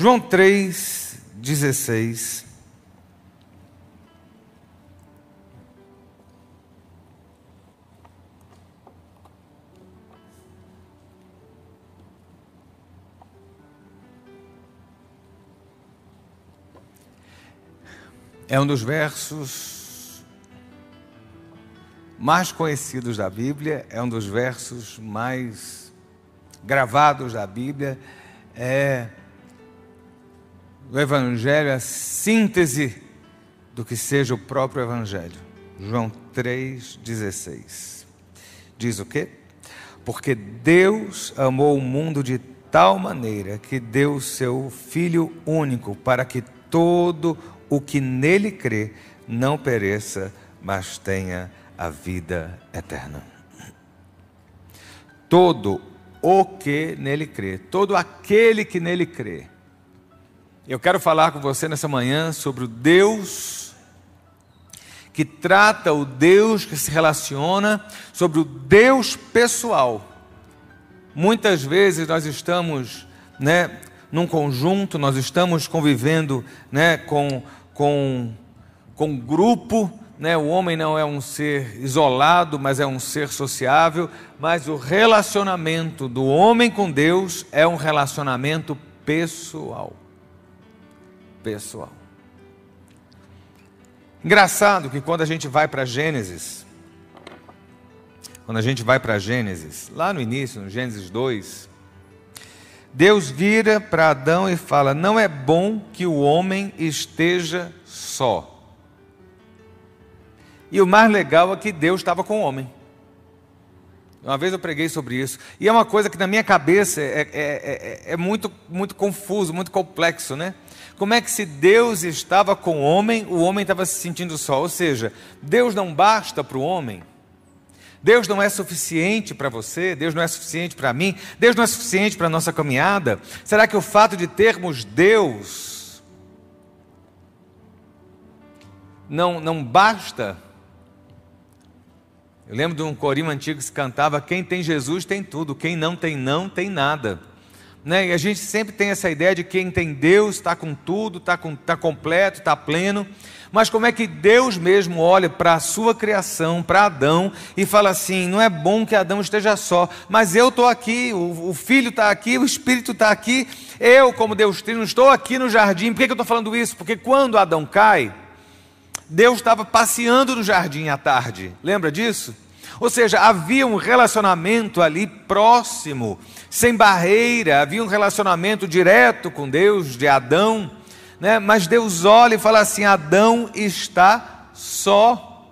João 3, 16. É um dos versos mais conhecidos da Bíblia, é um dos versos mais gravados da Bíblia, é o Evangelho, a síntese do que seja o próprio Evangelho. João 3,16. Diz o quê? Porque Deus amou o mundo de tal maneira que deu o seu Filho único para que todo o que nele crê não pereça, mas tenha a vida eterna. Todo o que nele crê, todo aquele que nele crê. Eu quero falar com você nessa manhã sobre o Deus que trata o Deus que se relaciona, sobre o Deus pessoal. Muitas vezes nós estamos, né, num conjunto, nós estamos convivendo, né, com com, com grupo, né? o homem não é um ser isolado, mas é um ser sociável, mas o relacionamento do homem com Deus é um relacionamento pessoal. Pessoal. Engraçado que quando a gente vai para Gênesis, quando a gente vai para Gênesis, lá no início, no Gênesis 2, Deus vira para Adão e fala: Não é bom que o homem esteja só. E o mais legal é que Deus estava com o homem. Uma vez eu preguei sobre isso. E é uma coisa que na minha cabeça é, é, é, é, muito, muito confuso, muito complexo, né? Como é que se Deus estava com o homem, o homem estava se sentindo só? Ou seja, Deus não basta para o homem. Deus não é suficiente para você, Deus não é suficiente para mim, Deus não é suficiente para a nossa caminhada? Será que o fato de termos Deus não, não basta? Eu lembro de um corinho antigo que se cantava: Quem tem Jesus tem tudo, quem não tem não tem nada. Né? E a gente sempre tem essa ideia de quem tem Deus está com tudo, está tá completo, está pleno. Mas como é que Deus mesmo olha para a sua criação, para Adão, e fala assim: não é bom que Adão esteja só, mas eu estou aqui, o, o filho está aqui, o espírito está aqui, eu, como Deus Trino, estou aqui no jardim. Por que, que eu estou falando isso? Porque quando Adão cai, Deus estava passeando no jardim à tarde, lembra disso? Ou seja, havia um relacionamento ali próximo, sem barreira, havia um relacionamento direto com Deus, de Adão né? mas Deus olha e fala assim: Adão está só,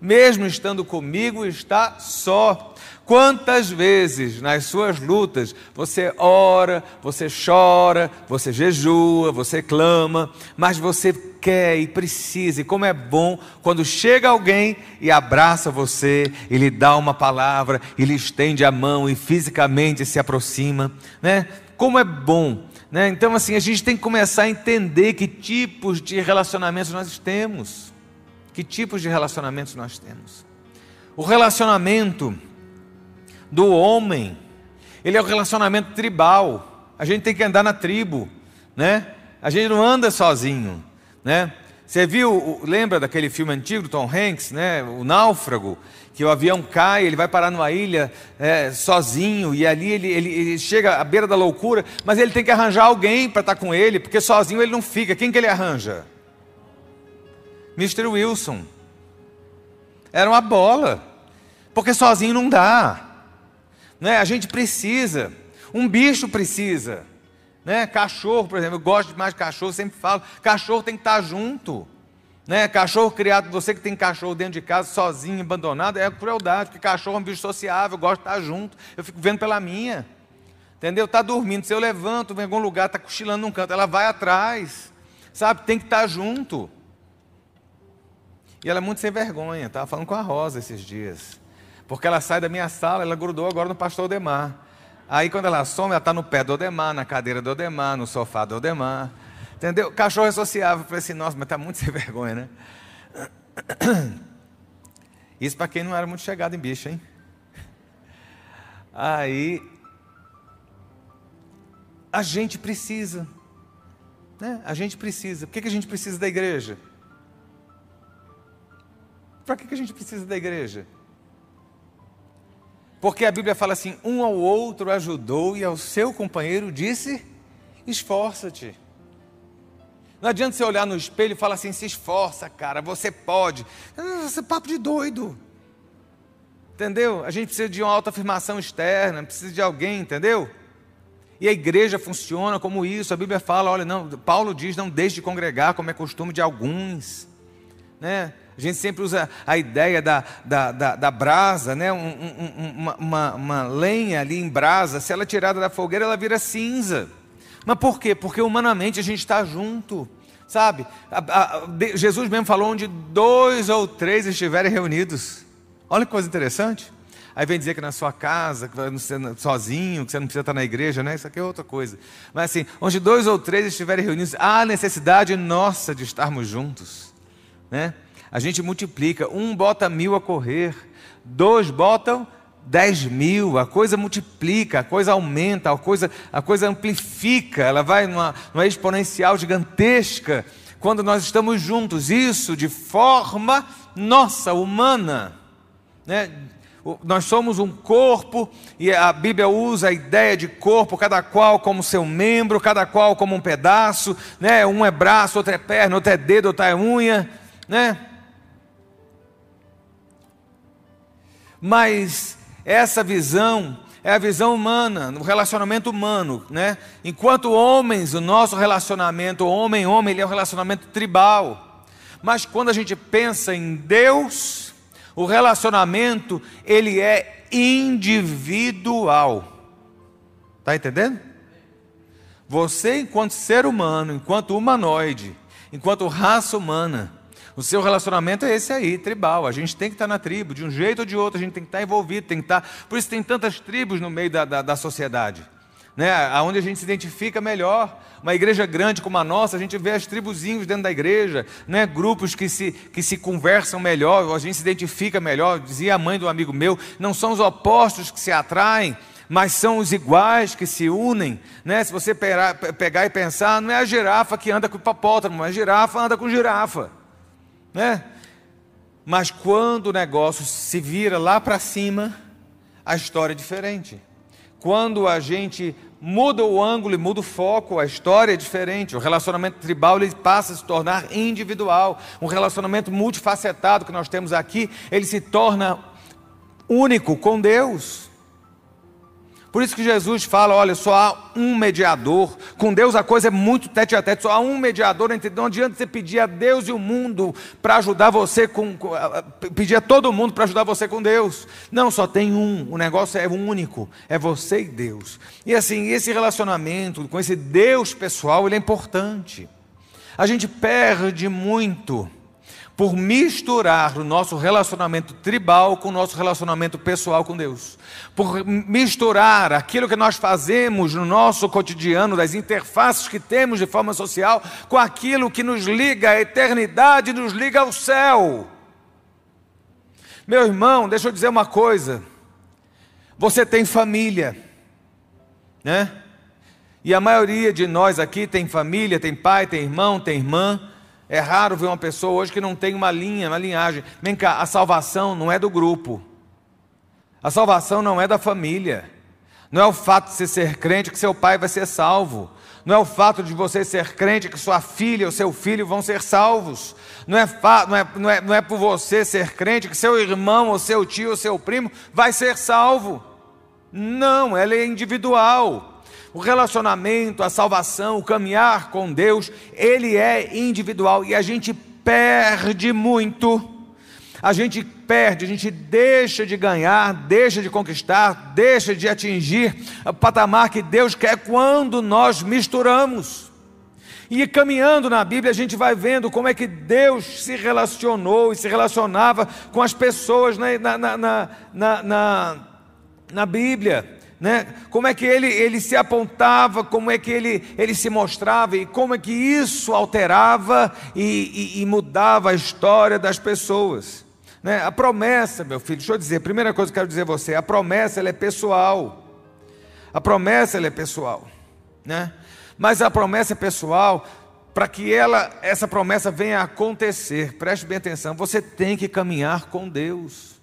mesmo estando comigo, está só. Quantas vezes nas suas lutas você ora, você chora, você jejua, você clama, mas você quer e precisa, e como é bom quando chega alguém e abraça você, e lhe dá uma palavra, e lhe estende a mão e fisicamente se aproxima, né? Como é bom né? Então, assim, a gente tem que começar a entender que tipos de relacionamentos nós temos. Que tipos de relacionamentos nós temos. O relacionamento do homem, ele é o relacionamento tribal. A gente tem que andar na tribo, né? A gente não anda sozinho, né? Você viu, lembra daquele filme antigo Tom Hanks, né? O Náufrago que o avião cai, ele vai parar numa ilha é, sozinho, e ali ele, ele, ele, chega à beira da loucura, mas ele tem que arranjar alguém para estar tá com ele, porque sozinho ele não fica. Quem que ele arranja? Mr. Wilson. Era uma bola, porque sozinho não dá. Né? A gente precisa, um bicho precisa. Né? Cachorro, por exemplo, eu gosto demais de cachorro, sempre falo, cachorro tem que estar junto. Né? Cachorro criado, você que tem cachorro dentro de casa, sozinho, abandonado, é crueldade, porque cachorro é um bicho sociável, eu gosto de estar junto, eu fico vendo pela minha. Entendeu? Está dormindo, se eu levanto, em algum lugar, está cochilando num canto, ela vai atrás. Sabe? Tem que estar junto. E ela é muito sem vergonha, estava falando com a Rosa esses dias. Porque ela sai da minha sala, ela grudou agora no pastor Odemar. Aí quando ela some, ela está no pé do Odemar, na cadeira do Odemar, no sofá do Odemar. Entendeu? Cachorro é sociável. Eu falei assim, nossa, mas está muito sem vergonha, né? Isso para quem não era muito chegado em bicho, hein? Aí, a gente precisa. Né? A gente precisa. Por que, que a gente precisa da igreja? Para que, que a gente precisa da igreja? Porque a Bíblia fala assim: um ao outro ajudou e ao seu companheiro disse: esforça-te. Não adianta você olhar no espelho e falar assim: se esforça, cara, você pode. É papo de doido. Entendeu? A gente precisa de uma autoafirmação externa, precisa de alguém, entendeu? E a igreja funciona como isso. A Bíblia fala, olha, não, Paulo diz, não deixe de congregar, como é costume de alguns. Né? A gente sempre usa a ideia da, da, da, da brasa, né? Um, um, uma, uma, uma lenha ali em brasa, se ela é tirada da fogueira, ela vira cinza. Mas por quê? Porque humanamente a gente está junto, sabe? A, a, Jesus mesmo falou onde dois ou três estiverem reunidos. Olha que coisa interessante. Aí vem dizer que na sua casa, que você sozinho, que você não precisa estar na igreja, né? Isso aqui é outra coisa. Mas assim, onde dois ou três estiverem reunidos, há necessidade nossa de estarmos juntos, né? A gente multiplica, um bota mil a correr, dois botam dez mil, a coisa multiplica, a coisa aumenta, a coisa, a coisa amplifica, ela vai numa, numa exponencial gigantesca quando nós estamos juntos, isso de forma nossa, humana, né? nós somos um corpo e a Bíblia usa a ideia de corpo, cada qual como seu membro, cada qual como um pedaço, né? Um é braço, outro é perna, outro é dedo, outro é unha, né? Mas essa visão é a visão humana, no relacionamento humano, né? Enquanto homens, o nosso relacionamento homem-homem, ele é um relacionamento tribal. Mas quando a gente pensa em Deus, o relacionamento, ele é individual. Está entendendo? Você, enquanto ser humano, enquanto humanoide, enquanto raça humana, o seu relacionamento é esse aí, tribal. A gente tem que estar na tribo, de um jeito ou de outro, a gente tem que estar envolvido, tem que estar. Por isso tem tantas tribos no meio da, da, da sociedade né, aonde a gente se identifica melhor. Uma igreja grande como a nossa, a gente vê as tribuzinhos dentro da igreja, né, grupos que se, que se conversam melhor, a gente se identifica melhor. Dizia a mãe do amigo meu: não são os opostos que se atraem, mas são os iguais que se unem. Né? Se você pegar e pensar, não é a girafa que anda com hipopótamo, a girafa anda com girafa. Né? Mas quando o negócio se vira lá para cima, a história é diferente. Quando a gente muda o ângulo e muda o foco, a história é diferente. O relacionamento tribal ele passa a se tornar individual. Um relacionamento multifacetado que nós temos aqui, ele se torna único com Deus. Por isso que Jesus fala: olha, só há um mediador. Com Deus a coisa é muito tete a tete, só há um mediador entre. Não adianta você pedir a Deus e o mundo para ajudar você com. pedir a todo mundo para ajudar você com Deus. Não, só tem um. O negócio é único. É você e Deus. E assim, esse relacionamento com esse Deus pessoal, ele é importante. A gente perde muito por misturar o nosso relacionamento tribal com o nosso relacionamento pessoal com Deus, por misturar aquilo que nós fazemos no nosso cotidiano, das interfaces que temos de forma social, com aquilo que nos liga à eternidade, nos liga ao céu. Meu irmão, deixa eu dizer uma coisa. Você tem família, né? E a maioria de nós aqui tem família, tem pai, tem irmão, tem irmã. É raro ver uma pessoa hoje que não tem uma linha, uma linhagem. Vem cá, a salvação não é do grupo. A salvação não é da família. Não é o fato de você ser crente que seu pai vai ser salvo. Não é o fato de você ser crente que sua filha ou seu filho vão ser salvos. Não é, não, é, não, é, não é por você ser crente que seu irmão ou seu tio ou seu primo vai ser salvo. Não, ela é individual. O relacionamento, a salvação, o caminhar com Deus, ele é individual e a gente perde muito. A gente perde, a gente deixa de ganhar, deixa de conquistar, deixa de atingir o patamar que Deus quer quando nós misturamos. E caminhando na Bíblia, a gente vai vendo como é que Deus se relacionou e se relacionava com as pessoas na, na, na, na, Bíblia né? como é que ele, ele se apontava, como é que ele, ele se mostrava e como é que isso alterava e, e, e mudava a história das pessoas. Né? A promessa, meu filho, deixa eu dizer, primeira coisa que eu quero dizer a você, a promessa ela é pessoal. A promessa ela é pessoal. Né? Mas a promessa é pessoal para que ela, essa promessa venha a acontecer, preste bem atenção, você tem que caminhar com Deus.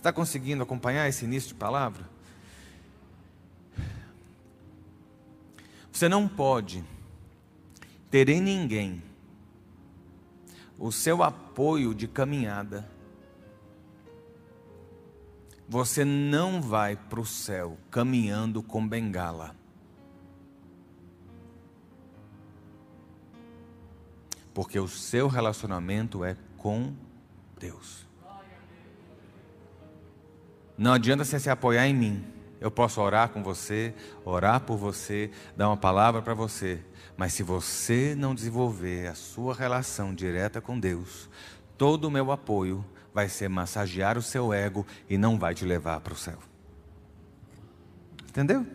Está conseguindo acompanhar esse início de palavra? Você não pode ter em ninguém o seu apoio de caminhada. Você não vai para o céu caminhando com bengala. Porque o seu relacionamento é com Deus. Não adianta você se apoiar em mim. Eu posso orar com você, orar por você, dar uma palavra para você. Mas se você não desenvolver a sua relação direta com Deus, todo o meu apoio vai ser massagear o seu ego e não vai te levar para o céu. Entendeu?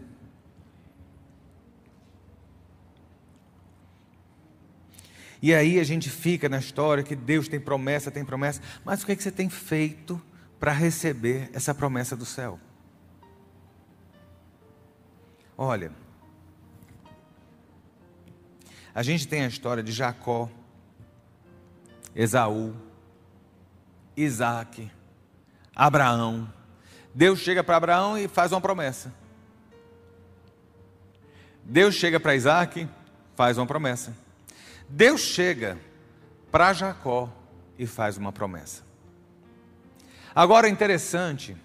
E aí a gente fica na história que Deus tem promessa, tem promessa, mas o que, é que você tem feito para receber essa promessa do céu? Olha, a gente tem a história de Jacó, Esaú, Isaac, Abraão. Deus chega para Abraão e faz uma promessa. Deus chega para Isaac, faz uma promessa. Deus chega para Jacó e faz uma promessa. Agora, interessante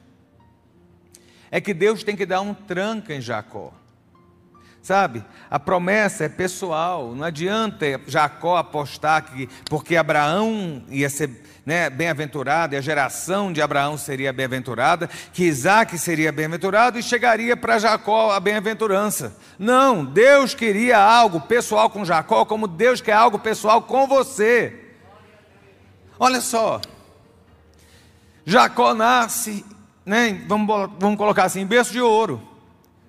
é que Deus tem que dar um tranca em Jacó. Sabe? A promessa é pessoal. Não adianta Jacó apostar que porque Abraão ia ser né, bem-aventurado e a geração de Abraão seria bem-aventurada, que Isaac seria bem-aventurado e chegaria para Jacó a bem-aventurança. Não, Deus queria algo pessoal com Jacó, como Deus quer algo pessoal com você. Olha só, Jacó nasce, né, vamos, vamos colocar assim, berço de ouro.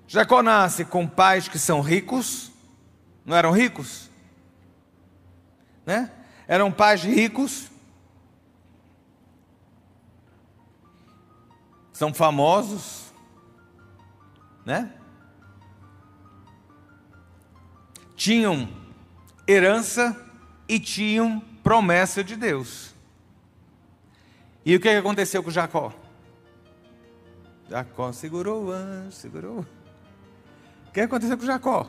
Jacó nasce com pais que são ricos, não eram ricos? Né? Eram pais ricos, são famosos, né? Tinham herança e tinham promessa de Deus. E o que aconteceu com Jacó? Jacó segurou o anjo, segurou. O que aconteceu com Jacó?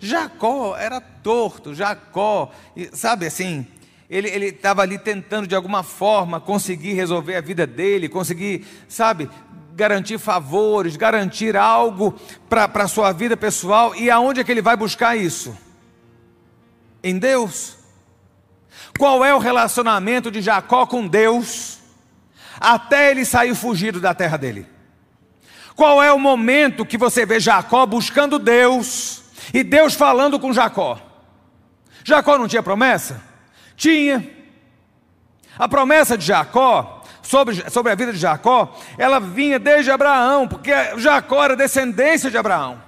Jacó era torto, Jacó, sabe assim, ele estava ali tentando de alguma forma conseguir resolver a vida dele, conseguir, sabe, garantir favores, garantir algo para a sua vida pessoal, e aonde é que ele vai buscar isso? Em Deus. Qual é o relacionamento de Jacó com Deus até ele sair fugido da terra dele? Qual é o momento que você vê Jacó buscando Deus e Deus falando com Jacó? Jacó não tinha promessa? Tinha. A promessa de Jacó, sobre, sobre a vida de Jacó, ela vinha desde Abraão, porque Jacó era descendência de Abraão.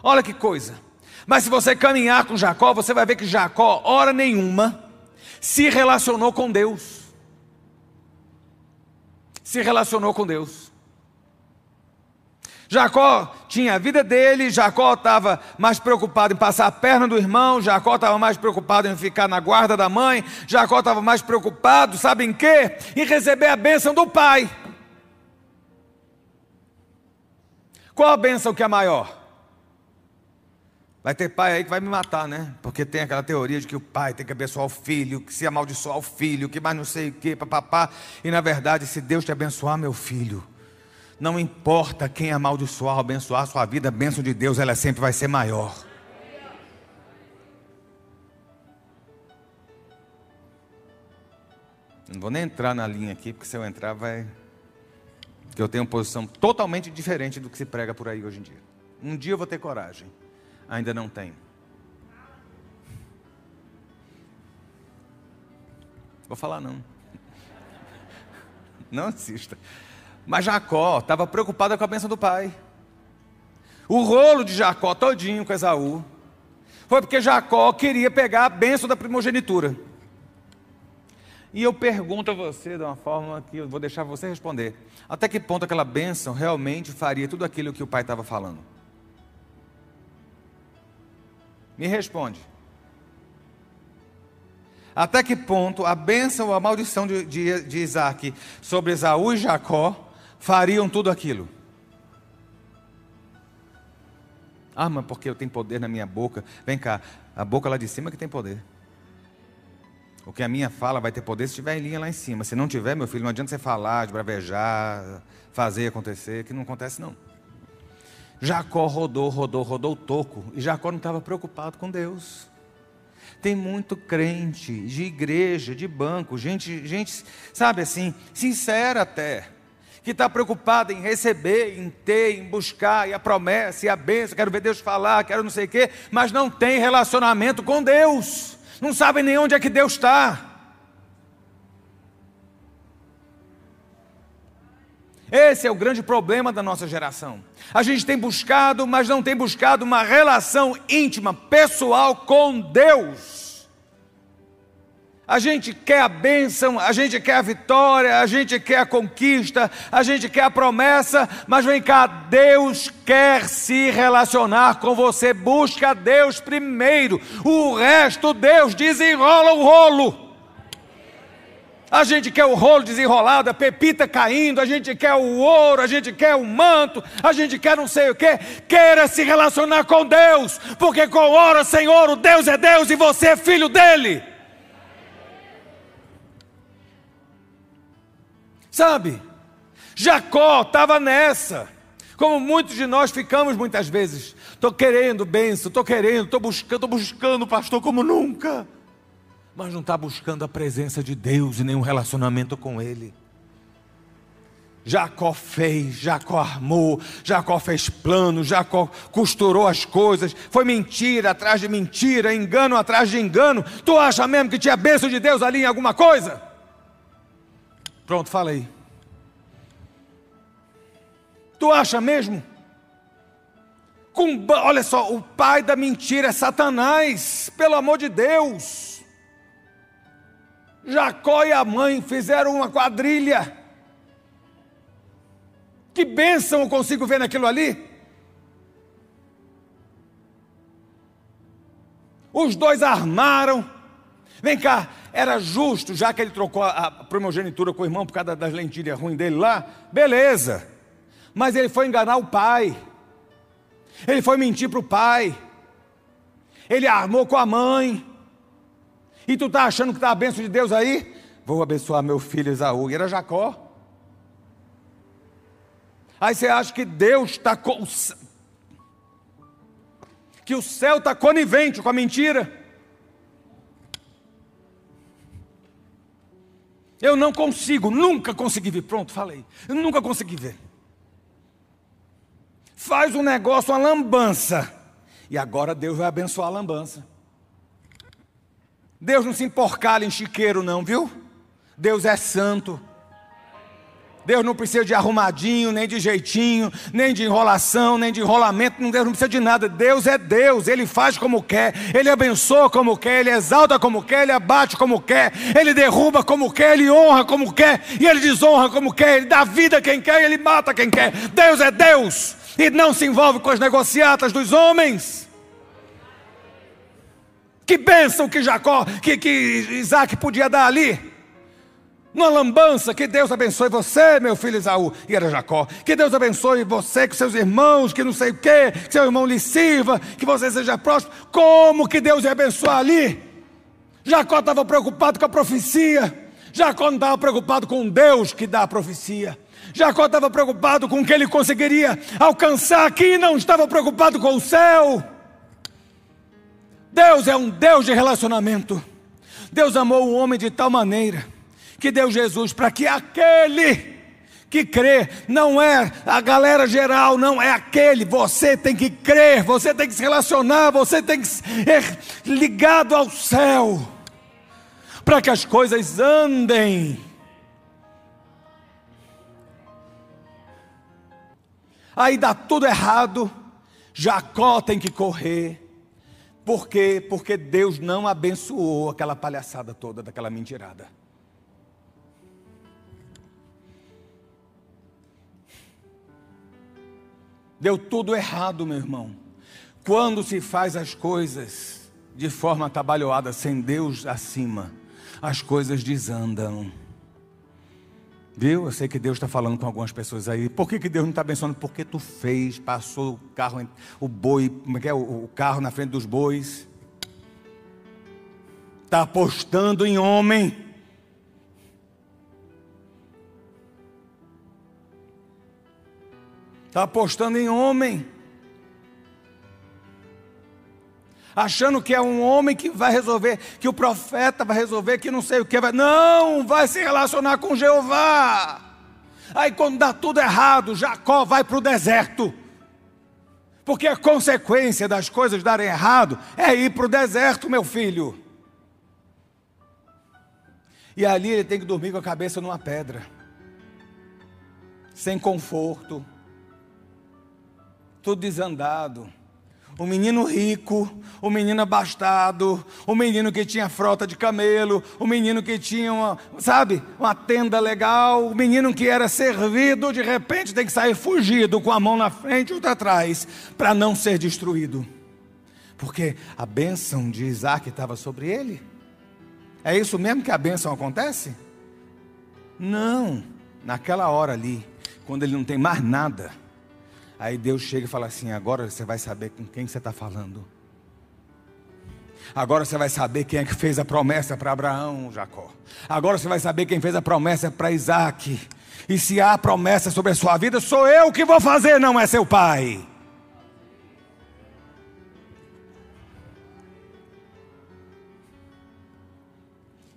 Olha que coisa. Mas se você caminhar com Jacó, você vai ver que Jacó, hora nenhuma, se relacionou com Deus se relacionou com Deus. Jacó tinha a vida dele, Jacó estava mais preocupado em passar a perna do irmão, Jacó estava mais preocupado em ficar na guarda da mãe, Jacó estava mais preocupado, sabe em quê? Em receber a bênção do pai. Qual a bênção que é maior? Vai ter pai aí que vai me matar, né? Porque tem aquela teoria de que o pai tem que abençoar o filho, que se amaldiçoar o filho, que mais não sei o que, papapá. E na verdade, se Deus te abençoar, meu filho, não importa quem amaldiçoar ou abençoar a sua vida, a bênção de Deus, ela sempre vai ser maior. Não vou nem entrar na linha aqui, porque se eu entrar vai. Porque eu tenho uma posição totalmente diferente do que se prega por aí hoje em dia. Um dia eu vou ter coragem ainda não tem. Vou falar não. Não assista. Mas Jacó estava preocupado com a bênção do pai. O rolo de Jacó todinho com Esaú foi porque Jacó queria pegar a bênção da primogenitura. E eu pergunto a você de uma forma que eu vou deixar você responder: até que ponto aquela bênção realmente faria tudo aquilo que o pai estava falando? Me responde. Até que ponto a bênção ou a maldição de, de, de Isaac sobre Esaú e Jacó fariam tudo aquilo? Ah, mas porque eu tenho poder na minha boca. Vem cá, a boca lá de cima que tem poder. O que a minha fala vai ter poder se estiver em linha lá em cima. Se não tiver, meu filho, não adianta você falar, bravejar, fazer acontecer, que não acontece não. Jacó rodou, rodou, rodou o toco. E Jacó não estava preocupado com Deus. Tem muito crente de igreja, de banco, gente, gente, sabe assim, sincera até, que está preocupada em receber, em ter, em buscar, e a promessa, e a bênção, quero ver Deus falar, quero não sei o quê, mas não tem relacionamento com Deus, não sabe nem onde é que Deus está. Esse é o grande problema da nossa geração. A gente tem buscado, mas não tem buscado uma relação íntima, pessoal com Deus. A gente quer a bênção, a gente quer a vitória, a gente quer a conquista, a gente quer a promessa, mas vem cá, Deus quer se relacionar com você. Busca Deus primeiro, o resto Deus desenrola o rolo. A gente quer o rolo desenrolado, a pepita caindo, a gente quer o ouro, a gente quer o manto, a gente quer não sei o que. Queira se relacionar com Deus, porque com hora sem ouro, Deus é Deus e você é filho dele. Sabe? Jacó estava nessa, como muitos de nós ficamos muitas vezes. Estou querendo bênção, estou querendo, estou buscando, estou buscando, pastor, como nunca mas não está buscando a presença de Deus e nenhum relacionamento com Ele. Jacó fez, Jacó armou, Jacó fez plano, Jacó costurou as coisas, foi mentira atrás de mentira, engano atrás de engano. Tu acha mesmo que tinha bênção de Deus ali em alguma coisa? Pronto, falei. Tu acha mesmo? Com, olha só, o pai da mentira é Satanás, pelo amor de Deus. Jacó e a mãe fizeram uma quadrilha. Que bênção eu consigo ver naquilo ali? Os dois armaram. Vem cá, era justo, já que ele trocou a primogenitura com o irmão por causa das lentilhas ruins dele lá, beleza. Mas ele foi enganar o pai. Ele foi mentir para o pai. Ele armou com a mãe. E tu está achando que está a bênção de Deus aí? Vou abençoar meu filho Esaú. E era Jacó. Aí você acha que Deus está. Com... Que o céu está conivente com a mentira. Eu não consigo, nunca consegui ver. Pronto, falei. Eu nunca consegui ver. Faz um negócio, uma lambança. E agora Deus vai abençoar a lambança. Deus não se emporcalha em chiqueiro, não, viu? Deus é santo. Deus não precisa de arrumadinho, nem de jeitinho, nem de enrolação, nem de enrolamento. Deus não precisa de nada. Deus é Deus. Ele faz como quer. Ele abençoa como quer. Ele exalta como quer. Ele abate como quer. Ele derruba como quer. Ele honra como quer. E ele desonra como quer. Ele dá vida a quem quer. Ele mata quem quer. Deus é Deus. E não se envolve com as negociatas dos homens. Que bênção que Jacó, que, que Isaac podia dar ali. Numa lambança, que Deus abençoe você, meu filho Isaú, e era Jacó. Que Deus abençoe você com seus irmãos, que não sei o quê, que seu irmão lhe sirva, que você seja próximo. Como que Deus ia abençoar ali? Jacó estava preocupado com a profecia. Jacó não estava preocupado com Deus que dá a profecia. Jacó estava preocupado com o que ele conseguiria alcançar aqui, não estava preocupado com o céu. Deus é um Deus de relacionamento. Deus amou o homem de tal maneira que deu Jesus para que aquele que crê não é a galera geral, não é aquele. Você tem que crer, você tem que se relacionar, você tem que ser ligado ao céu para que as coisas andem. Aí dá tudo errado. Jacó tem que correr. Por quê? Porque Deus não abençoou aquela palhaçada toda daquela mentirada. Deu tudo errado, meu irmão. Quando se faz as coisas de forma atabalhoada, sem Deus acima, as coisas desandam. Viu? Eu sei que Deus está falando com algumas pessoas aí. Por que, que Deus não está abençoando? Porque tu fez, passou o carro, o boi, como é que é? O carro na frente dos bois. Está apostando em homem. Está apostando em homem. Achando que é um homem que vai resolver, que o profeta vai resolver, que não sei o que vai. Não, vai se relacionar com Jeová. Aí quando dá tudo errado, Jacó vai para o deserto. Porque a consequência das coisas darem errado é ir para o deserto, meu filho. E ali ele tem que dormir com a cabeça numa pedra, sem conforto, tudo desandado o menino rico, o menino abastado, o menino que tinha frota de camelo, o menino que tinha uma, sabe, uma tenda legal, o menino que era servido, de repente tem que sair fugido com a mão na frente e outra atrás, para não ser destruído. Porque a bênção de Isaac estava sobre ele. É isso mesmo que a bênção acontece? Não, naquela hora ali, quando ele não tem mais nada Aí Deus chega e fala assim: agora você vai saber com quem você está falando. Agora você vai saber quem é que fez a promessa para Abraão, Jacó. Agora você vai saber quem fez a promessa para Isaac. E se há promessa sobre a sua vida, sou eu que vou fazer, não é seu pai.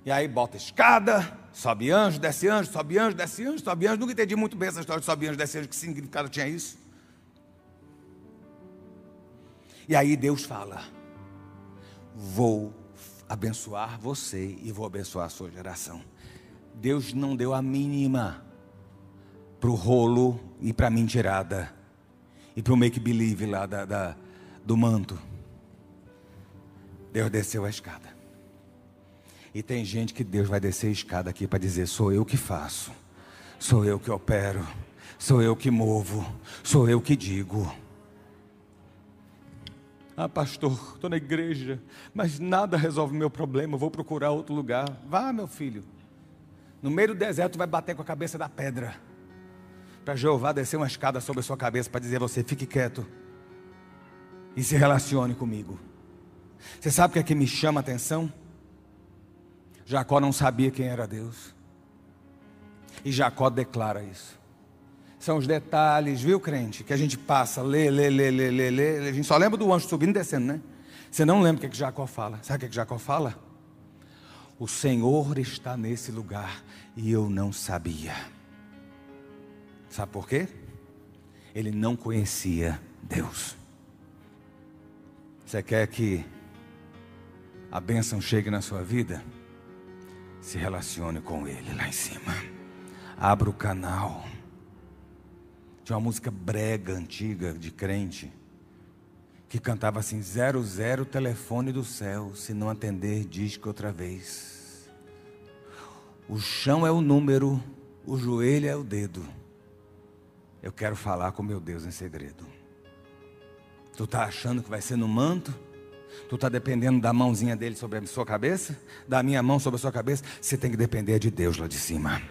E aí bota escada, sobe anjo, desce anjo, sobe anjo, desce anjo, sobe anjo. Nunca entendi muito bem essa história de sobe anjo, desce anjo, que significado tinha isso. E aí Deus fala: Vou abençoar você e vou abençoar a sua geração. Deus não deu a mínima para o rolo e para a mentirada e para o make-believe lá da, da, do manto. Deus desceu a escada. E tem gente que Deus vai descer a escada aqui para dizer: sou eu que faço, sou eu que opero, sou eu que movo, sou eu que digo. Ah, pastor, estou na igreja, mas nada resolve meu problema, vou procurar outro lugar. Vá, meu filho. No meio do deserto, vai bater com a cabeça da pedra. Para Jeová descer uma escada sobre a sua cabeça para dizer a você: fique quieto e se relacione comigo. Você sabe o que é que me chama a atenção? Jacó não sabia quem era Deus. E Jacó declara isso. São os detalhes, viu, crente? Que a gente passa, lê, lê, lê, lê, lê, lê. A gente só lembra do anjo subindo e descendo, né? Você não lembra o que, é que Jacó fala. Sabe o que, é que Jacó fala? O Senhor está nesse lugar e eu não sabia. Sabe por quê? Ele não conhecia Deus. Você quer que a bênção chegue na sua vida? Se relacione com Ele lá em cima. Abra o canal. Tinha uma música brega antiga de crente que cantava assim: zero zero telefone do céu, se não atender diz que outra vez. O chão é o número, o joelho é o dedo. Eu quero falar com meu Deus em segredo. Tu está achando que vai ser no manto? Tu está dependendo da mãozinha dele sobre a sua cabeça? Da minha mão sobre a sua cabeça? Você tem que depender de Deus lá de cima.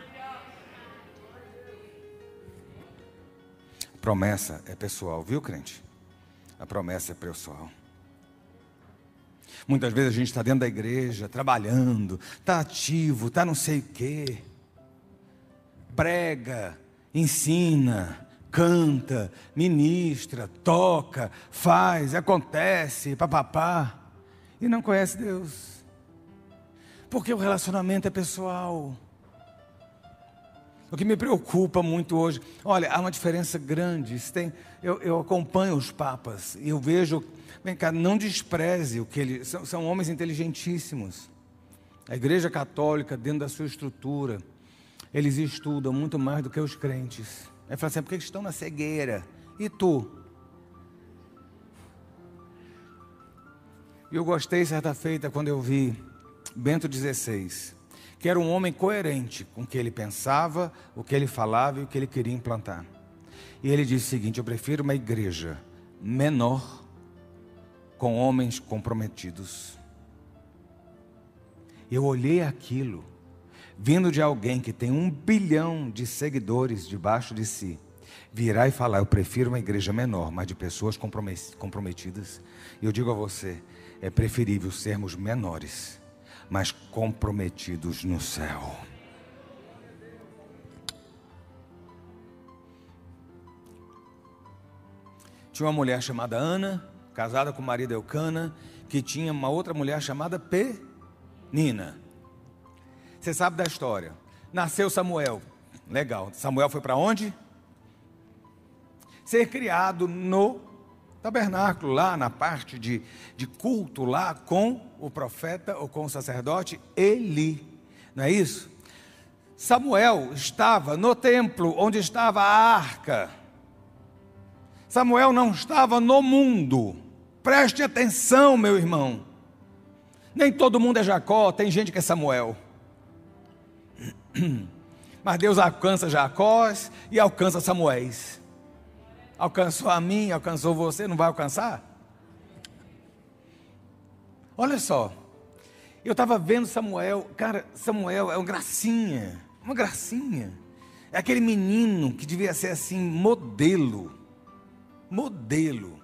Promessa é pessoal, viu, crente? A promessa é pessoal. Muitas vezes a gente está dentro da igreja, trabalhando, está ativo, está não sei o quê. Prega, ensina, canta, ministra, toca, faz, acontece, papapá. E não conhece Deus. Porque o relacionamento é pessoal. O que me preocupa muito hoje, olha, há uma diferença grande. Tem, eu, eu, acompanho os papas e eu vejo, vem cá, não despreze o que eles são, são homens inteligentíssimos. A Igreja Católica, dentro da sua estrutura, eles estudam muito mais do que os crentes. Aí fala assim, por que estão na cegueira? E tu? E eu gostei certa feita quando eu vi Bento XVI que era um homem coerente com o que ele pensava, o que ele falava e o que ele queria implantar. E ele disse o seguinte: Eu prefiro uma igreja menor com homens comprometidos. Eu olhei aquilo, vindo de alguém que tem um bilhão de seguidores debaixo de si, virar e falar: Eu prefiro uma igreja menor, mas de pessoas comprometidas. E eu digo a você: é preferível sermos menores, mas comprometidos no céu. Tinha uma mulher chamada Ana, casada com o marido Eucana, que tinha uma outra mulher chamada Penina. Você sabe da história. Nasceu Samuel. Legal. Samuel foi para onde? Ser criado no tabernáculo, lá na parte de, de culto, lá com o profeta ou com o sacerdote Eli. Não é isso? Samuel estava no templo onde estava a arca. Samuel não estava no mundo. Preste atenção, meu irmão. Nem todo mundo é Jacó, tem gente que é Samuel. Mas Deus alcança Jacós e alcança Samuéis. Alcançou a mim, alcançou você, não vai alcançar? Olha só, eu estava vendo Samuel, cara, Samuel é uma gracinha, uma gracinha. É aquele menino que devia ser assim, modelo modelo,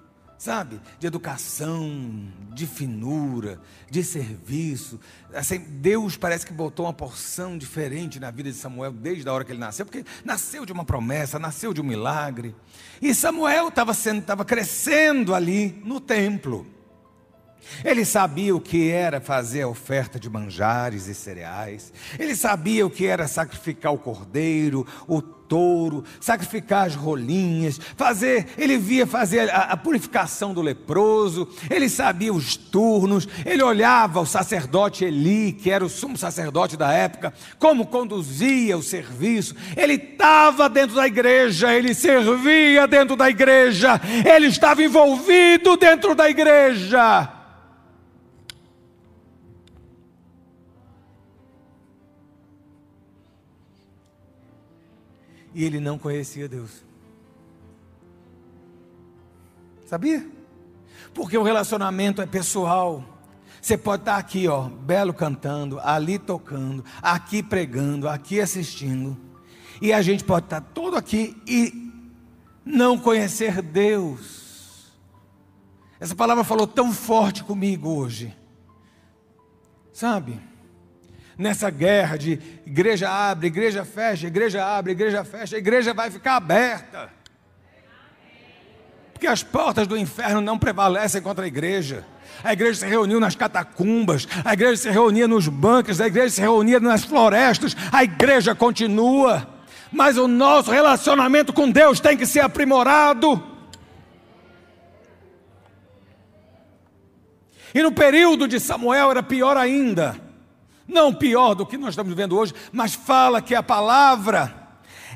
sabe? De educação, de finura, de serviço. Assim, Deus parece que botou uma porção diferente na vida de Samuel desde a hora que ele nasceu, porque nasceu de uma promessa, nasceu de um milagre. E Samuel estava sendo, estava crescendo ali no templo. Ele sabia o que era fazer a oferta de manjares e cereais. Ele sabia o que era sacrificar o cordeiro, o touro, sacrificar as rolinhas, fazer, ele via fazer a, a, purificação do leproso, ele sabia os turnos, ele olhava o sacerdote Eli, que era o sumo sacerdote da época, como conduzia o serviço, ele estava dentro da igreja, ele servia dentro da igreja, ele estava envolvido dentro da igreja. E ele não conhecia Deus. Sabia? Porque o relacionamento é pessoal. Você pode estar aqui, ó, belo cantando, ali tocando, aqui pregando, aqui assistindo. E a gente pode estar todo aqui e não conhecer Deus. Essa palavra falou tão forte comigo hoje. Sabe? Nessa guerra de igreja abre, igreja fecha, igreja abre, igreja fecha, a igreja vai ficar aberta. Porque as portas do inferno não prevalecem contra a igreja. A igreja se reuniu nas catacumbas, a igreja se reunia nos bancos, a igreja se reunia nas florestas, a igreja continua. Mas o nosso relacionamento com Deus tem que ser aprimorado. E no período de Samuel era pior ainda. Não pior do que nós estamos vivendo hoje, mas fala que a palavra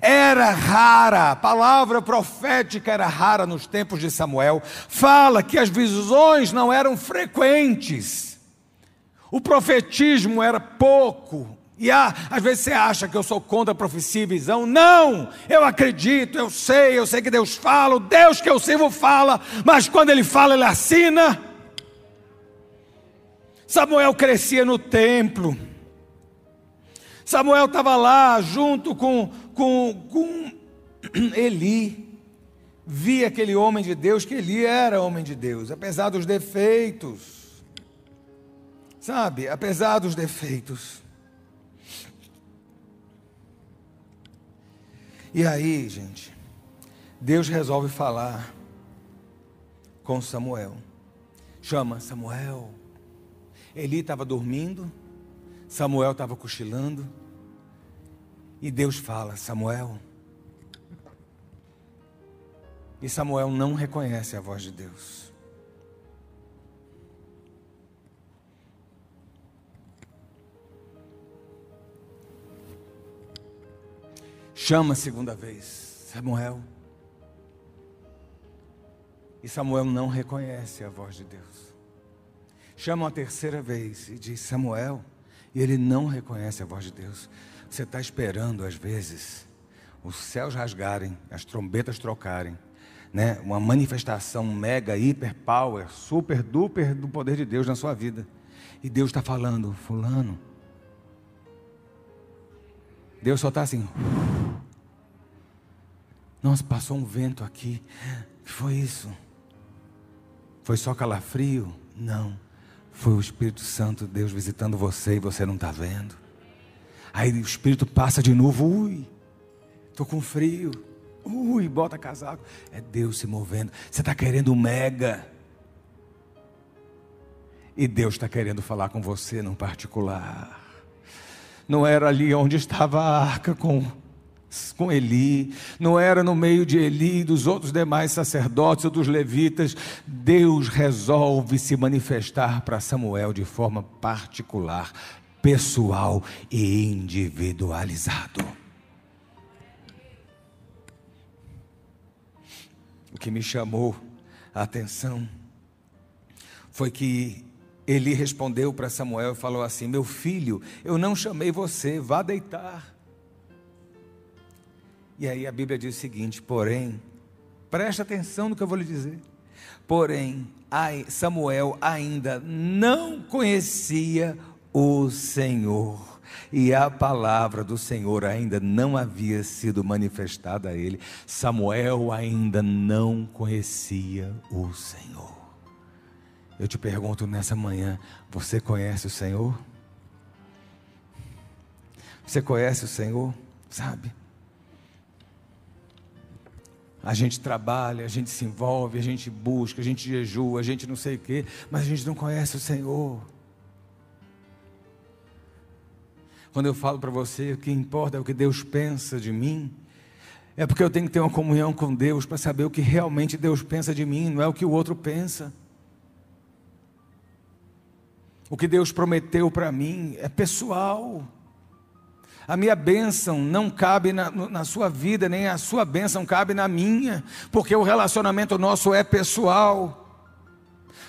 era rara, a palavra profética era rara nos tempos de Samuel. Fala que as visões não eram frequentes, o profetismo era pouco. E ah, às vezes você acha que eu sou contra a profecia e visão. Não! Eu acredito, eu sei, eu sei que Deus fala, o Deus que eu sirvo fala, mas quando Ele fala, Ele assina. Samuel crescia no templo. Samuel estava lá junto com, com, com Eli. Via aquele homem de Deus, que Eli era homem de Deus, apesar dos defeitos. Sabe, apesar dos defeitos. E aí, gente, Deus resolve falar com Samuel. Chama Samuel. Eli estava dormindo, Samuel estava cochilando, e Deus fala: Samuel. E Samuel não reconhece a voz de Deus. Chama a segunda vez, Samuel. E Samuel não reconhece a voz de Deus chama a terceira vez e diz: Samuel, e ele não reconhece a voz de Deus. Você está esperando, às vezes, os céus rasgarem, as trombetas trocarem, né, uma manifestação mega, hiper power, super duper do poder de Deus na sua vida. E Deus está falando, fulano. Deus só está assim. Nossa, passou um vento aqui. O que foi isso? Foi só calafrio? Não. Foi o Espírito Santo, Deus visitando você e você não está vendo. Aí o Espírito passa de novo. Ui, estou com frio. Ui, bota casaco. É Deus se movendo. Você está querendo mega. E Deus está querendo falar com você no particular. Não era ali onde estava a arca com, com Eli, não era no meio de Eli e dos outros demais sacerdotes ou dos levitas. Deus resolve se manifestar para Samuel de forma particular, pessoal e individualizado. O que me chamou a atenção foi que Eli respondeu para Samuel e falou assim: Meu filho, eu não chamei você, vá deitar. E aí a Bíblia diz o seguinte: porém, preste atenção no que eu vou lhe dizer. Porém, Samuel ainda não conhecia o Senhor e a palavra do Senhor ainda não havia sido manifestada a ele. Samuel ainda não conhecia o Senhor. Eu te pergunto nessa manhã: você conhece o Senhor? Você conhece o Senhor? Sabe? A gente trabalha, a gente se envolve, a gente busca, a gente jejua, a gente não sei o quê, mas a gente não conhece o Senhor. Quando eu falo para você, o que importa é o que Deus pensa de mim. É porque eu tenho que ter uma comunhão com Deus para saber o que realmente Deus pensa de mim, não é o que o outro pensa. O que Deus prometeu para mim é pessoal. A minha bênção não cabe na, na, sua vida, nem a sua bênção cabe na minha, porque o relacionamento nosso é pessoal.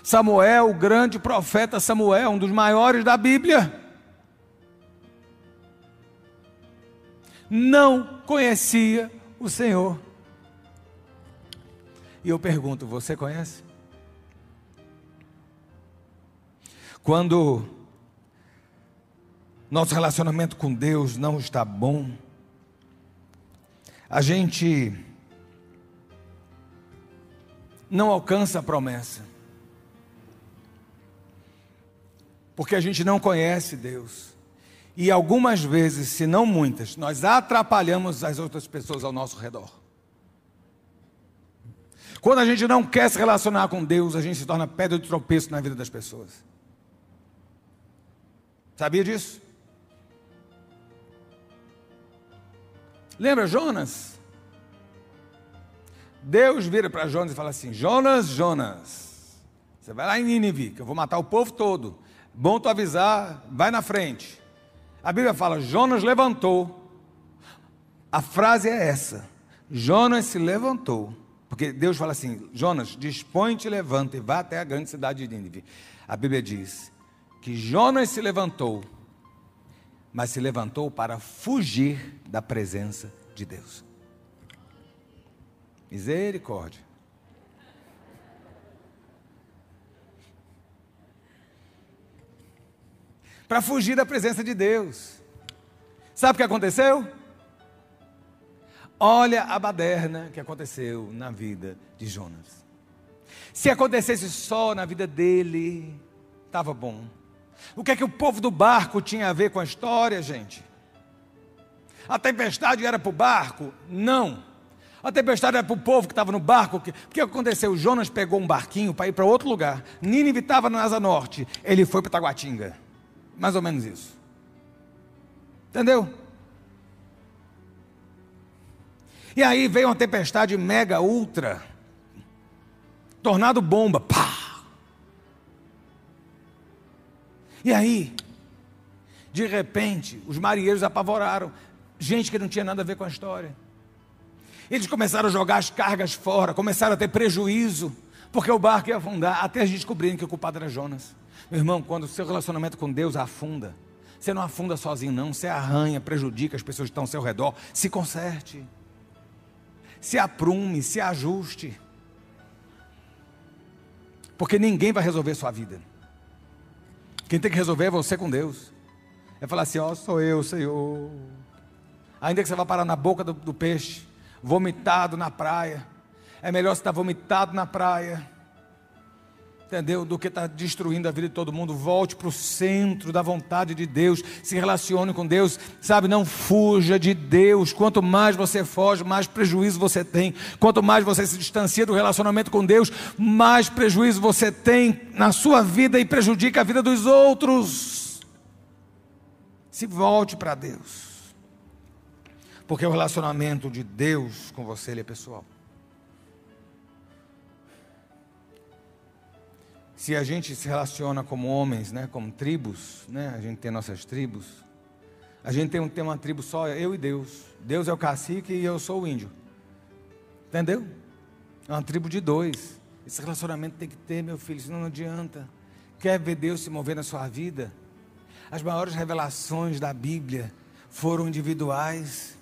Samuel, o grande profeta Samuel, um dos maiores da Bíblia, não conhecia o Senhor. E eu pergunto: você conhece? Quando nosso relacionamento com Deus não está bom, a gente não alcança a promessa, porque a gente não conhece Deus. E algumas vezes, se não muitas, nós atrapalhamos as outras pessoas ao nosso redor. Quando a gente não quer se relacionar com Deus, a gente se torna pedra de tropeço na vida das pessoas. Sabia disso? Lembra Jonas? Deus vira para Jonas e fala assim: Jonas, Jonas, você vai lá em Nínive, que eu vou matar o povo todo. Bom tu avisar, vai na frente. A Bíblia fala: Jonas levantou. A frase é essa: Jonas se levantou. Porque Deus fala assim: Jonas, dispõe-te, levanta e vá até a grande cidade de Nínive. A Bíblia diz que Jonas se levantou, mas se levantou para fugir da presença de Deus. Misericórdia. para fugir da presença de Deus. Sabe o que aconteceu? Olha a baderna que aconteceu na vida de Jonas. Se acontecesse só na vida dele, estava bom. O que é que o povo do barco tinha a ver com a história, gente? A tempestade era para o barco? Não. A tempestade era para o povo que estava no barco. O que aconteceu? Jonas pegou um barquinho para ir para outro lugar. Nínive estava na Asa Norte. Ele foi para Taguatinga. Mais ou menos isso. Entendeu? E aí veio uma tempestade mega ultra. Tornado bomba. Pá! E aí, de repente, os marinheiros apavoraram. Gente que não tinha nada a ver com a história. Eles começaram a jogar as cargas fora, começaram a ter prejuízo, porque o barco ia afundar, até gente descobrirem que o culpado era Jonas. Meu irmão, quando o seu relacionamento com Deus afunda, você não afunda sozinho, não. Você arranha, prejudica as pessoas que estão ao seu redor. Se conserte. Se aprume, se ajuste. Porque ninguém vai resolver sua vida. Quem tem que resolver é você com Deus. É falar assim: Ó, oh, sou eu, Senhor. Ainda que você vá parar na boca do, do peixe, vomitado na praia. É melhor você estar vomitado na praia entendeu? Do que está destruindo a vida de todo mundo. Volte para o centro da vontade de Deus, se relacione com Deus, sabe? Não fuja de Deus. Quanto mais você foge, mais prejuízo você tem. Quanto mais você se distancia do relacionamento com Deus, mais prejuízo você tem na sua vida e prejudica a vida dos outros. Se volte para Deus. Porque o relacionamento de Deus com você ele é pessoal. Se a gente se relaciona como homens, né, como tribos, né, a gente tem nossas tribos, a gente tem, tem uma tribo só, eu e Deus. Deus é o cacique e eu sou o índio. Entendeu? É uma tribo de dois. Esse relacionamento tem que ter, meu filho, senão não adianta. Quer ver Deus se mover na sua vida? As maiores revelações da Bíblia foram individuais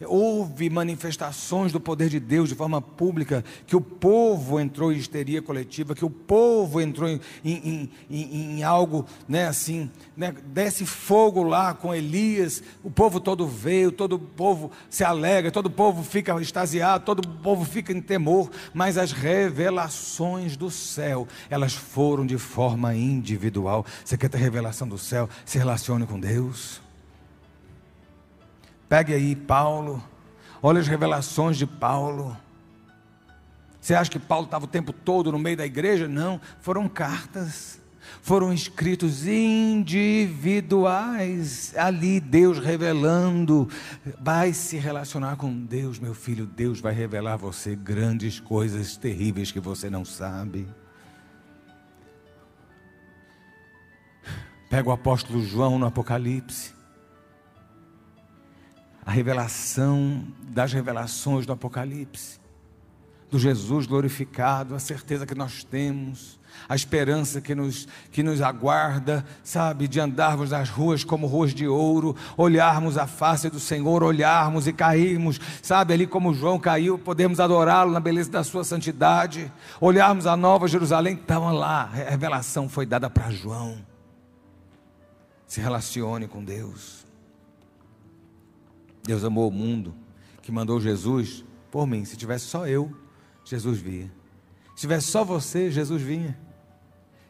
houve manifestações do poder de Deus de forma pública, que o povo entrou em histeria coletiva, que o povo entrou em, em, em, em algo, né, assim, né, desce fogo lá com Elias, o povo todo veio, todo povo se alegra, todo povo fica extasiado, todo povo fica em temor, mas as revelações do céu, elas foram de forma individual. Você quer ter revelação do céu? Se relacione com Deus. Pegue aí Paulo, olha as revelações de Paulo. Você acha que Paulo estava o tempo todo no meio da igreja? Não, foram cartas, foram escritos individuais, ali Deus revelando. Vai se relacionar com Deus, meu filho, Deus vai revelar a você grandes coisas terríveis que você não sabe. Pega o apóstolo João no Apocalipse a revelação das revelações do Apocalipse, do Jesus glorificado, a certeza que nós temos, a esperança que nos, que nos aguarda, sabe, de andarmos nas ruas como ruas de ouro, olharmos a face do Senhor, olharmos e cairmos, sabe, ali como João caiu, podemos adorá-lo na beleza da sua santidade, olharmos a nova Jerusalém, estava lá, a revelação foi dada para João. Se relacione com Deus. Deus amou o mundo, que mandou Jesus por mim. Se tivesse só eu, Jesus via. Se tivesse só você, Jesus vinha.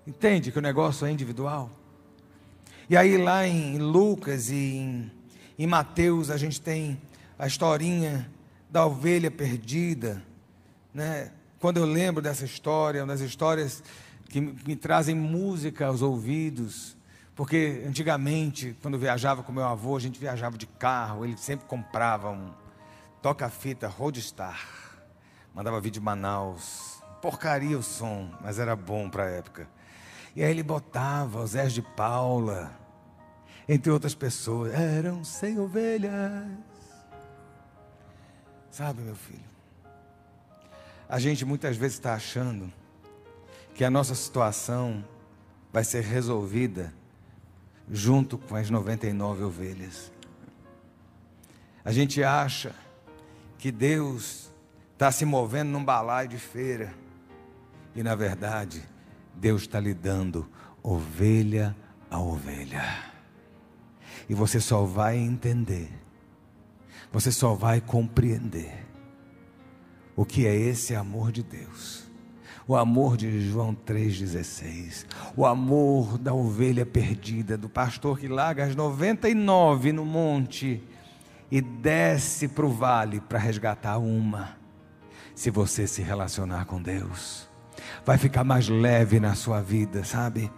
Entende que o negócio é individual? E aí lá em Lucas e em, em Mateus a gente tem a historinha da ovelha perdida, né? Quando eu lembro dessa história, uma das histórias que me trazem música aos ouvidos, porque antigamente, quando viajava com meu avô, a gente viajava de carro, ele sempre comprava um toca-fita Roadstar. Mandava vir de Manaus. Porcaria o som, mas era bom para a época. E aí ele botava os Zé de Paula, entre outras pessoas. Eram sem ovelhas. Sabe, meu filho? A gente muitas vezes está achando que a nossa situação vai ser resolvida junto com as 99 ovelhas. A gente acha que Deus está se movendo num balaio de feira, e na verdade, Deus está lhe dando ovelha a ovelha. E você só vai entender, você só vai compreender o que é esse amor de Deus o amor de João 3,16, o amor da ovelha perdida, do pastor que larga as 99 no monte e desce para o vale para resgatar uma. Se você se relacionar com Deus, vai ficar mais leve na sua vida, sabe?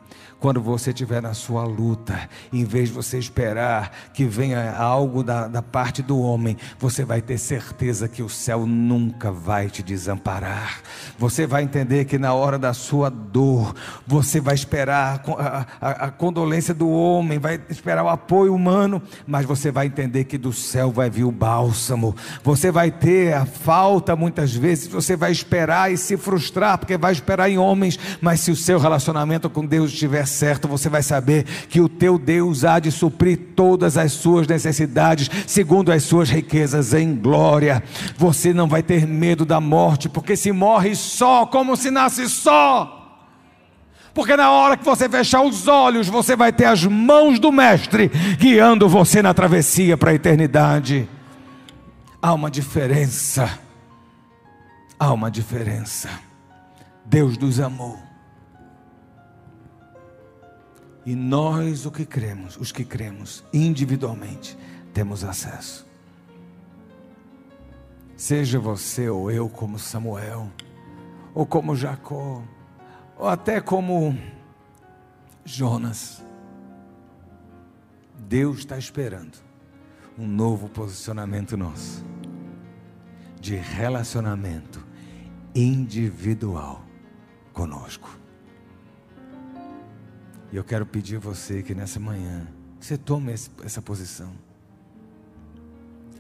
Quando você estiver na sua luta, em vez de você esperar que venha algo da, da parte do homem, você vai ter certeza que o céu nunca vai te desamparar. Você vai entender que na hora da sua dor, você vai esperar a, a, a condolência do homem, vai esperar o apoio humano, mas você vai entender que do céu vai vir o bálsamo. Você vai ter a falta muitas vezes, você vai esperar e se frustrar, porque vai esperar em homens, mas se o seu relacionamento com Deus estiver certo, você vai saber que o teu Deus há de suprir todas as suas necessidades, segundo as suas riquezas em glória. Você não vai ter medo da morte, porque se morre só, como se nasce só. porque na hora que você fechar os olhos, você vai ter as mãos do Mestre guiando você na travessia para a eternidade. Há uma diferença. Há uma diferença. Deus nos amou. E nós, o que cremos, os que cremos individualmente, temos acesso. Seja você ou eu como Samuel, ou como Jacó, ou até como Jonas. Deus está esperando um novo posicionamento nosso de relacionamento individual conosco. E eu quero pedir a você que nessa manhã você tome essa posição.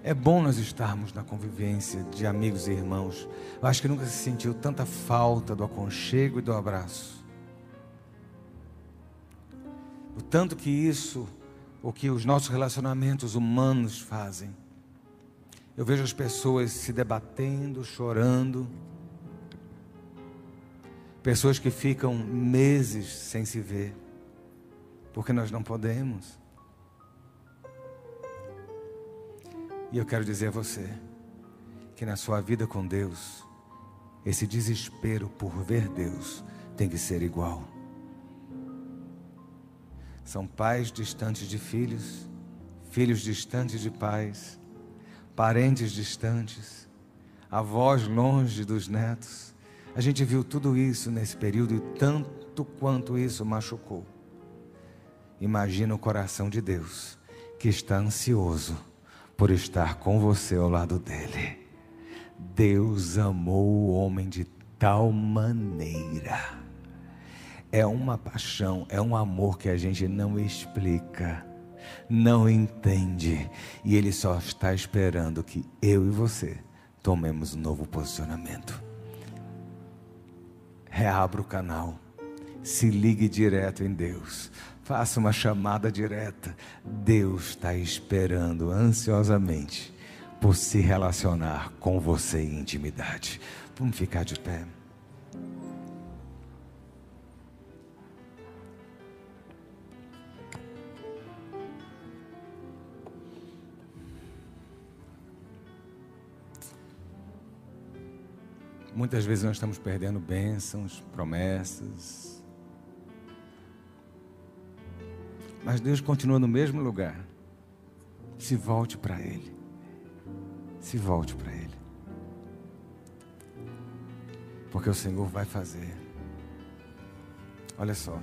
É bom nós estarmos na convivência de amigos e irmãos. Eu acho que nunca se sentiu tanta falta do aconchego e do abraço. O tanto que isso, o que os nossos relacionamentos humanos fazem. Eu vejo as pessoas se debatendo, chorando. Pessoas que ficam meses sem se ver porque nós não podemos. E eu quero dizer a você que na sua vida com Deus, esse desespero por ver Deus tem que ser igual. São pais distantes de filhos, filhos distantes de pais, parentes distantes, avós longe dos netos. A gente viu tudo isso nesse período e tanto quanto isso machucou. Imagina o coração de Deus, que está ansioso por estar com você ao lado dele. Deus amou o homem de tal maneira. É uma paixão, é um amor que a gente não explica, não entende, e ele só está esperando que eu e você tomemos um novo posicionamento. Reabra o canal, se ligue direto em Deus Faça uma chamada direta. Deus está esperando ansiosamente por se relacionar com você em intimidade. Vamos ficar de pé. Muitas vezes nós estamos perdendo bênçãos, promessas, Mas Deus continua no mesmo lugar. Se volte para Ele. Se volte para Ele. Porque o Senhor vai fazer. Olha só.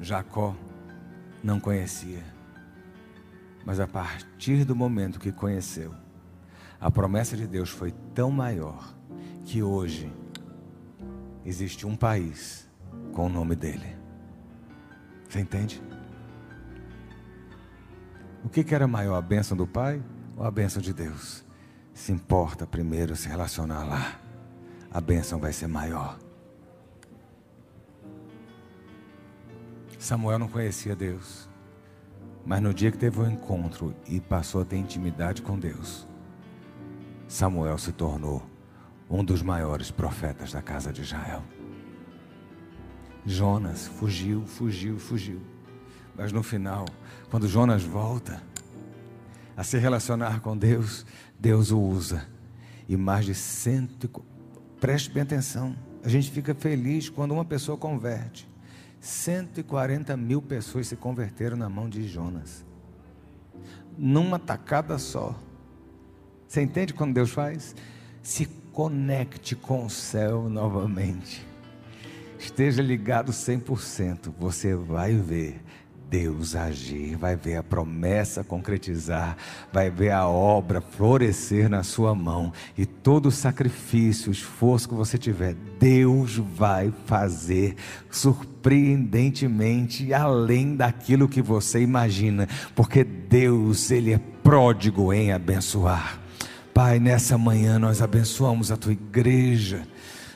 Jacó não conhecia. Mas a partir do momento que conheceu, a promessa de Deus foi tão maior que hoje existe um país com o nome dele. Você entende? O que, que era maior, a bênção do Pai ou a bênção de Deus? Se importa primeiro se relacionar lá, a bênção vai ser maior. Samuel não conhecia Deus, mas no dia que teve o um encontro e passou a ter intimidade com Deus, Samuel se tornou um dos maiores profetas da casa de Israel. Jonas fugiu, fugiu, fugiu. Mas no final, quando Jonas volta a se relacionar com Deus, Deus o usa. E mais de cento. Preste bem atenção. A gente fica feliz quando uma pessoa converte. 140 mil pessoas se converteram na mão de Jonas. Numa tacada só. Você entende quando Deus faz? Se conecte com o céu novamente. Esteja ligado 100%, você vai ver Deus agir, vai ver a promessa concretizar, vai ver a obra florescer na sua mão e todo o sacrifício, o esforço que você tiver, Deus vai fazer surpreendentemente além daquilo que você imagina, porque Deus, ele é pródigo em abençoar. Pai, nessa manhã nós abençoamos a tua igreja.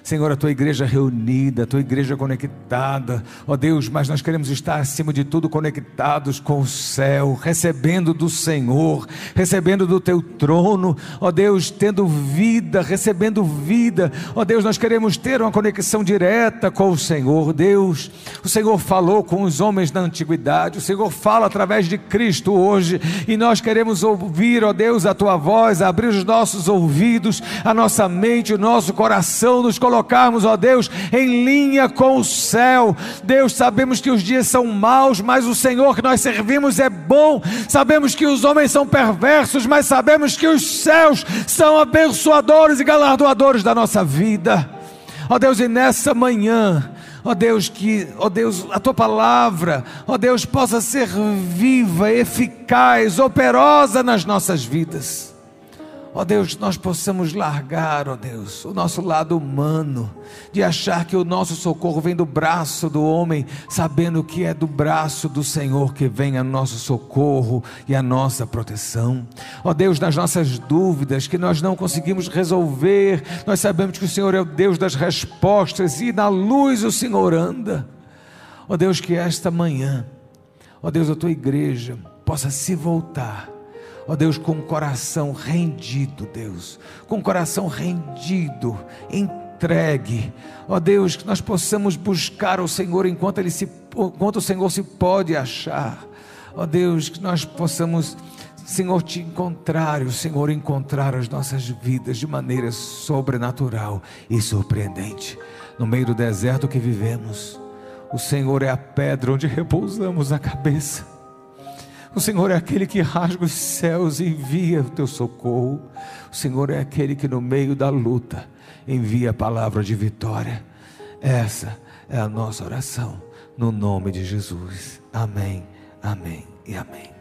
Senhor, a tua igreja reunida, a tua igreja conectada, ó Deus, mas nós queremos estar acima de tudo conectados com o céu, recebendo do Senhor, recebendo do teu trono, ó Deus, tendo vida, recebendo vida, ó Deus, nós queremos ter uma conexão direta com o Senhor, Deus. O Senhor falou com os homens da antiguidade, o Senhor fala através de Cristo hoje, e nós queremos ouvir, ó Deus, a tua voz, abrir os nossos ouvidos, a nossa mente, o nosso coração, nos colocarmos, ó Deus, em linha com o céu. Deus, sabemos que os dias são maus, mas o Senhor que nós servimos é bom. Sabemos que os homens são perversos, mas sabemos que os céus são abençoadores e galardoadores da nossa vida. Ó Deus, e nessa manhã, ó Deus, que, ó Deus, a tua palavra, ó Deus, possa ser viva, eficaz, operosa nas nossas vidas. Ó Deus, nós possamos largar, ó Deus, o nosso lado humano, de achar que o nosso socorro vem do braço do homem, sabendo que é do braço do Senhor que vem o nosso socorro e a nossa proteção. Ó Deus, nas nossas dúvidas que nós não conseguimos resolver, nós sabemos que o Senhor é o Deus das respostas e na luz o Senhor anda. Ó Deus, que esta manhã, ó Deus, a tua igreja possa se voltar ó Deus, com o coração rendido, Deus, com o coração rendido, entregue, ó Deus, que nós possamos buscar o Senhor enquanto, ele se, enquanto o Senhor se pode achar, ó Deus, que nós possamos, Senhor, te encontrar e o Senhor encontrar as nossas vidas de maneira sobrenatural e surpreendente, no meio do deserto que vivemos. O Senhor é a pedra onde repousamos a cabeça. O Senhor é aquele que rasga os céus e envia o teu socorro. O Senhor é aquele que no meio da luta envia a palavra de vitória. Essa é a nossa oração, no nome de Jesus. Amém, amém e amém.